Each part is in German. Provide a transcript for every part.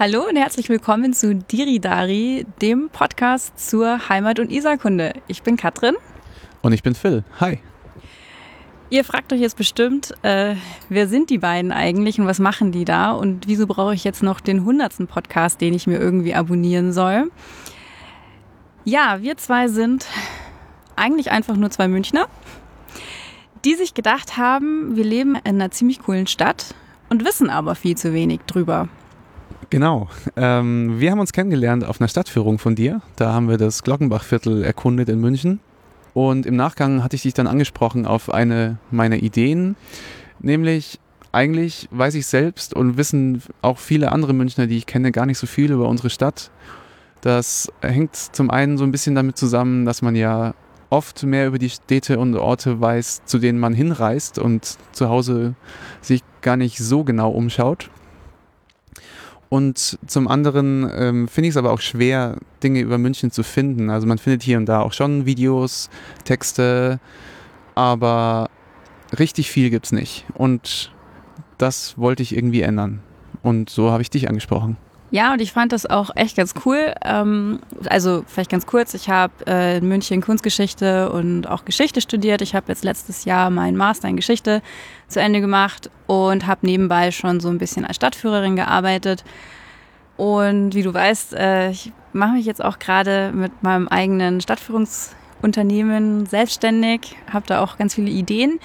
Hallo und herzlich willkommen zu Diridari, dem Podcast zur Heimat- und Isarkunde. Ich bin Katrin. Und ich bin Phil. Hi. Ihr fragt euch jetzt bestimmt, äh, wer sind die beiden eigentlich und was machen die da und wieso brauche ich jetzt noch den hundertsten Podcast, den ich mir irgendwie abonnieren soll? Ja, wir zwei sind eigentlich einfach nur zwei Münchner, die sich gedacht haben, wir leben in einer ziemlich coolen Stadt und wissen aber viel zu wenig drüber. Genau. Ähm, wir haben uns kennengelernt auf einer Stadtführung von dir. Da haben wir das Glockenbachviertel erkundet in München. Und im Nachgang hatte ich dich dann angesprochen auf eine meiner Ideen, nämlich eigentlich weiß ich selbst und wissen auch viele andere Münchner, die ich kenne, gar nicht so viel über unsere Stadt. Das hängt zum einen so ein bisschen damit zusammen, dass man ja oft mehr über die Städte und Orte weiß, zu denen man hinreist und zu Hause sich gar nicht so genau umschaut. Und zum anderen ähm, finde ich es aber auch schwer, Dinge über München zu finden. Also man findet hier und da auch schon Videos, Texte, aber richtig viel gibt es nicht. Und das wollte ich irgendwie ändern. Und so habe ich dich angesprochen. Ja, und ich fand das auch echt ganz cool. Ähm, also vielleicht ganz kurz, ich habe äh, in München Kunstgeschichte und auch Geschichte studiert. Ich habe jetzt letztes Jahr meinen Master in Geschichte zu Ende gemacht und habe nebenbei schon so ein bisschen als Stadtführerin gearbeitet. Und wie du weißt, äh, ich mache mich jetzt auch gerade mit meinem eigenen Stadtführungsunternehmen selbstständig, habe da auch ganz viele Ideen.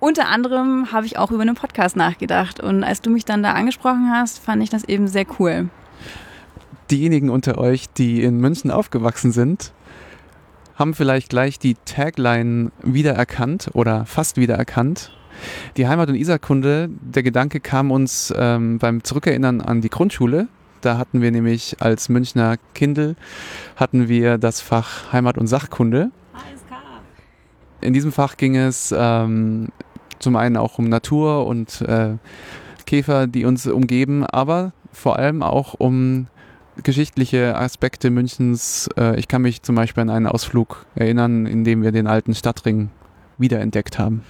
Unter anderem habe ich auch über einen Podcast nachgedacht. Und als du mich dann da angesprochen hast, fand ich das eben sehr cool. Diejenigen unter euch, die in München aufgewachsen sind, haben vielleicht gleich die Tagline wiedererkannt oder fast wiedererkannt. Die Heimat- und Isarkunde, der Gedanke kam uns ähm, beim Zurückerinnern an die Grundschule. Da hatten wir nämlich als Münchner Kindle hatten wir das Fach Heimat- und Sachkunde. In diesem Fach ging es ähm, zum einen auch um Natur und äh, Käfer, die uns umgeben, aber vor allem auch um geschichtliche Aspekte Münchens. Äh, ich kann mich zum Beispiel an einen Ausflug erinnern, in dem wir den alten Stadtring wiederentdeckt haben.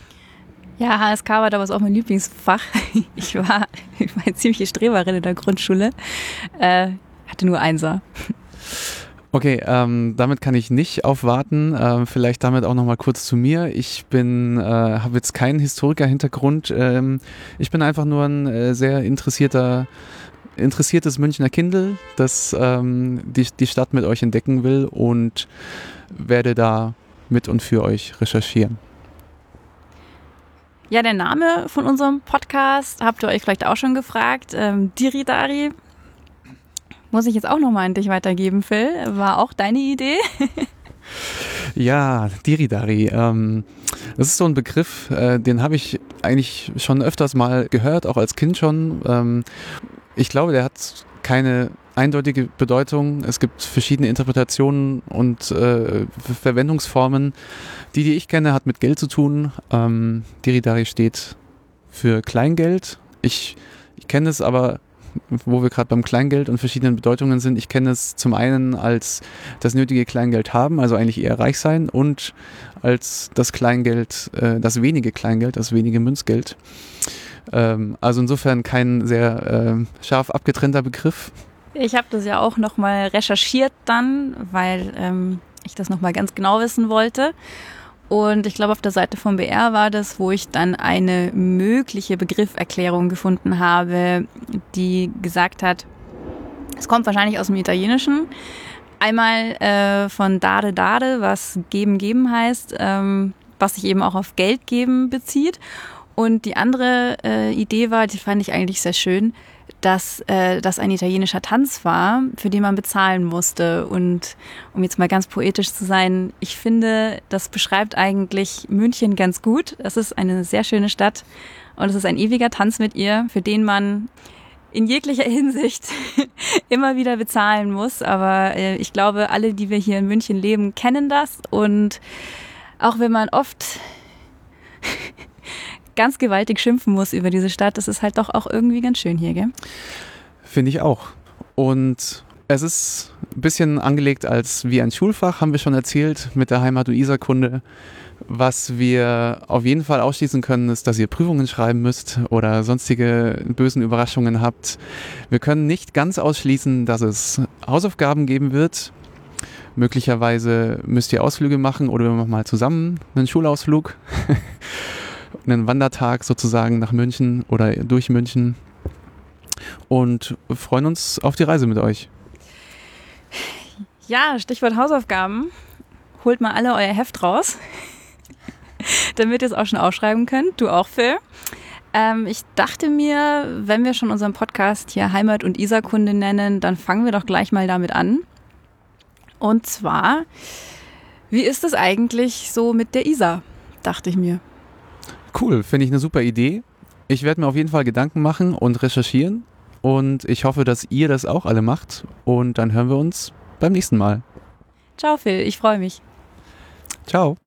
Ja, HSK war damals auch mein Lieblingsfach. Ich war, ich war eine ziemliche Streberin in der Grundschule. Äh, hatte nur Einser. Okay, ähm, damit kann ich nicht aufwarten. Ähm, vielleicht damit auch noch mal kurz zu mir. Ich bin, äh, habe jetzt keinen Historiker-Hintergrund. Ähm, ich bin einfach nur ein äh, sehr interessierter, interessiertes Münchner Kindle, das ähm, die, die Stadt mit euch entdecken will und werde da mit und für euch recherchieren. Ja, der Name von unserem Podcast habt ihr euch vielleicht auch schon gefragt. Ähm, Diridari muss ich jetzt auch nochmal an dich weitergeben, Phil. War auch deine Idee? ja, Diridari. Ähm, das ist so ein Begriff, äh, den habe ich eigentlich schon öfters mal gehört, auch als Kind schon. Ähm, ich glaube, der hat keine eindeutige Bedeutung. Es gibt verschiedene Interpretationen und äh, Verwendungsformen. Die, die ich kenne, hat mit Geld zu tun. Ähm, Diridari steht für Kleingeld. Ich, ich kenne es aber wo wir gerade beim Kleingeld und verschiedenen Bedeutungen sind. Ich kenne es zum einen als das nötige Kleingeld haben, also eigentlich eher reich sein, und als das Kleingeld, äh, das wenige Kleingeld, das wenige Münzgeld. Ähm, also insofern kein sehr äh, scharf abgetrennter Begriff. Ich habe das ja auch nochmal recherchiert dann, weil ähm, ich das nochmal ganz genau wissen wollte. Und ich glaube, auf der Seite vom BR war das, wo ich dann eine mögliche Begrifferklärung gefunden habe, die gesagt hat, es kommt wahrscheinlich aus dem Italienischen. Einmal äh, von dare dare, was geben geben heißt, ähm, was sich eben auch auf Geld geben bezieht. Und die andere äh, Idee war, die fand ich eigentlich sehr schön, dass äh, das ein italienischer Tanz war, für den man bezahlen musste. Und um jetzt mal ganz poetisch zu sein, ich finde, das beschreibt eigentlich München ganz gut. Es ist eine sehr schöne Stadt und es ist ein ewiger Tanz mit ihr, für den man in jeglicher Hinsicht immer wieder bezahlen muss. Aber äh, ich glaube, alle, die wir hier in München leben, kennen das. Und auch wenn man oft ganz gewaltig schimpfen muss über diese Stadt. Das ist halt doch auch irgendwie ganz schön hier, gell? Finde ich auch. Und es ist ein bisschen angelegt als wie ein Schulfach, haben wir schon erzählt, mit der Heimat- und Isarkunde. Was wir auf jeden Fall ausschließen können, ist, dass ihr Prüfungen schreiben müsst oder sonstige bösen Überraschungen habt. Wir können nicht ganz ausschließen, dass es Hausaufgaben geben wird. Möglicherweise müsst ihr Ausflüge machen oder wir machen mal zusammen einen Schulausflug, einen Wandertag sozusagen nach München oder durch München und freuen uns auf die Reise mit euch. Ja, Stichwort Hausaufgaben. Holt mal alle euer Heft raus damit ihr es auch schon aufschreiben könnt. Du auch, Phil. Ähm, ich dachte mir, wenn wir schon unseren Podcast hier Heimat- und Isarkunde nennen, dann fangen wir doch gleich mal damit an. Und zwar, wie ist es eigentlich so mit der Isar, dachte ich mir. Cool, finde ich eine super Idee. Ich werde mir auf jeden Fall Gedanken machen und recherchieren. Und ich hoffe, dass ihr das auch alle macht. Und dann hören wir uns beim nächsten Mal. Ciao, Phil. Ich freue mich. Ciao.